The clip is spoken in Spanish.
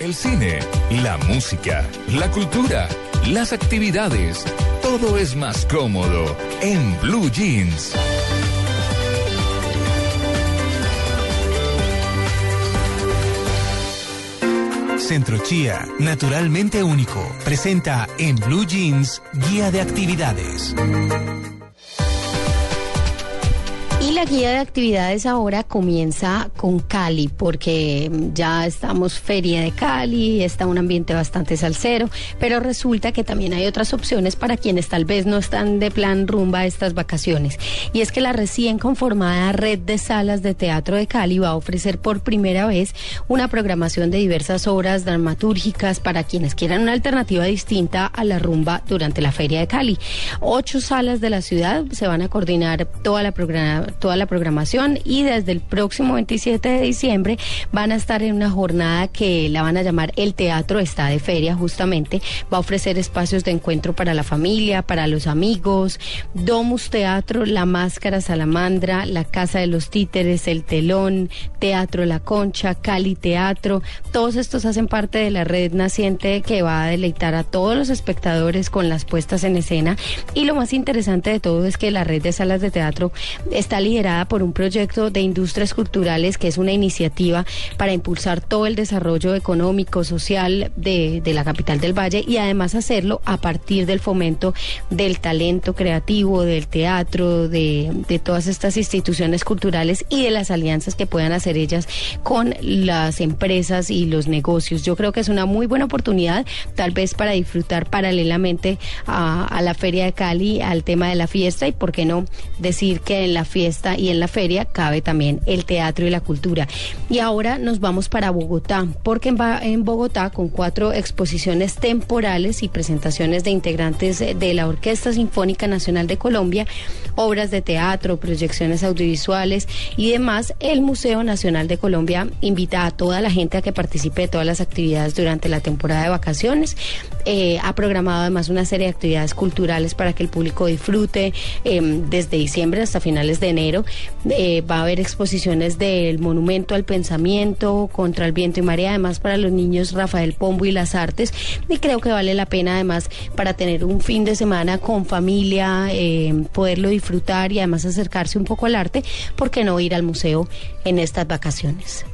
el cine, la música, la cultura, las actividades. Todo es más cómodo en Blue Jeans. Centro Chía, naturalmente único, presenta en Blue Jeans Guía de Actividades. Y la guía de actividades ahora comienza con Cali, porque ya estamos feria de Cali, está un ambiente bastante salsero, pero resulta que también hay otras opciones para quienes tal vez no están de plan rumba estas vacaciones. Y es que la recién conformada red de salas de teatro de Cali va a ofrecer por primera vez una programación de diversas obras dramatúrgicas para quienes quieran una alternativa distinta a la rumba durante la feria de Cali. Ocho salas de la ciudad se van a coordinar toda la programación toda la programación y desde el próximo 27 de diciembre van a estar en una jornada que la van a llamar El Teatro está de feria justamente. Va a ofrecer espacios de encuentro para la familia, para los amigos, Domus Teatro, La Máscara Salamandra, La Casa de los Títeres, El Telón, Teatro La Concha, Cali Teatro. Todos estos hacen parte de la red naciente que va a deleitar a todos los espectadores con las puestas en escena. Y lo más interesante de todo es que la red de salas de teatro está liderada por un proyecto de industrias culturales que es una iniciativa para impulsar todo el desarrollo económico, social de, de la capital del Valle y además hacerlo a partir del fomento del talento creativo, del teatro, de, de todas estas instituciones culturales y de las alianzas que puedan hacer ellas con las empresas y los negocios. Yo creo que es una muy buena oportunidad, tal vez para disfrutar paralelamente a, a la Feria de Cali, al tema de la fiesta y, por qué no, decir que en la fiesta y en la feria cabe también el teatro y la cultura. Y ahora nos vamos para Bogotá, porque en, Bogotá, con cuatro exposiciones temporales y presentaciones de integrantes de la Orquesta Sinfónica Nacional de Colombia, obras de teatro, proyecciones audiovisuales y demás, el Museo Nacional de Colombia invita a toda la gente a que participe de todas las actividades durante la temporada de vacaciones. Eh, ha programado además una serie de actividades culturales para que el público disfrute em, desde diciembre hasta finales de enero eh, va a haber exposiciones del Monumento al Pensamiento, Contra el Viento y Marea, además para los niños Rafael Pombo y las artes. Y creo que vale la pena además para tener un fin de semana con familia, eh, poderlo disfrutar y además acercarse un poco al arte, ¿por qué no ir al museo en estas vacaciones?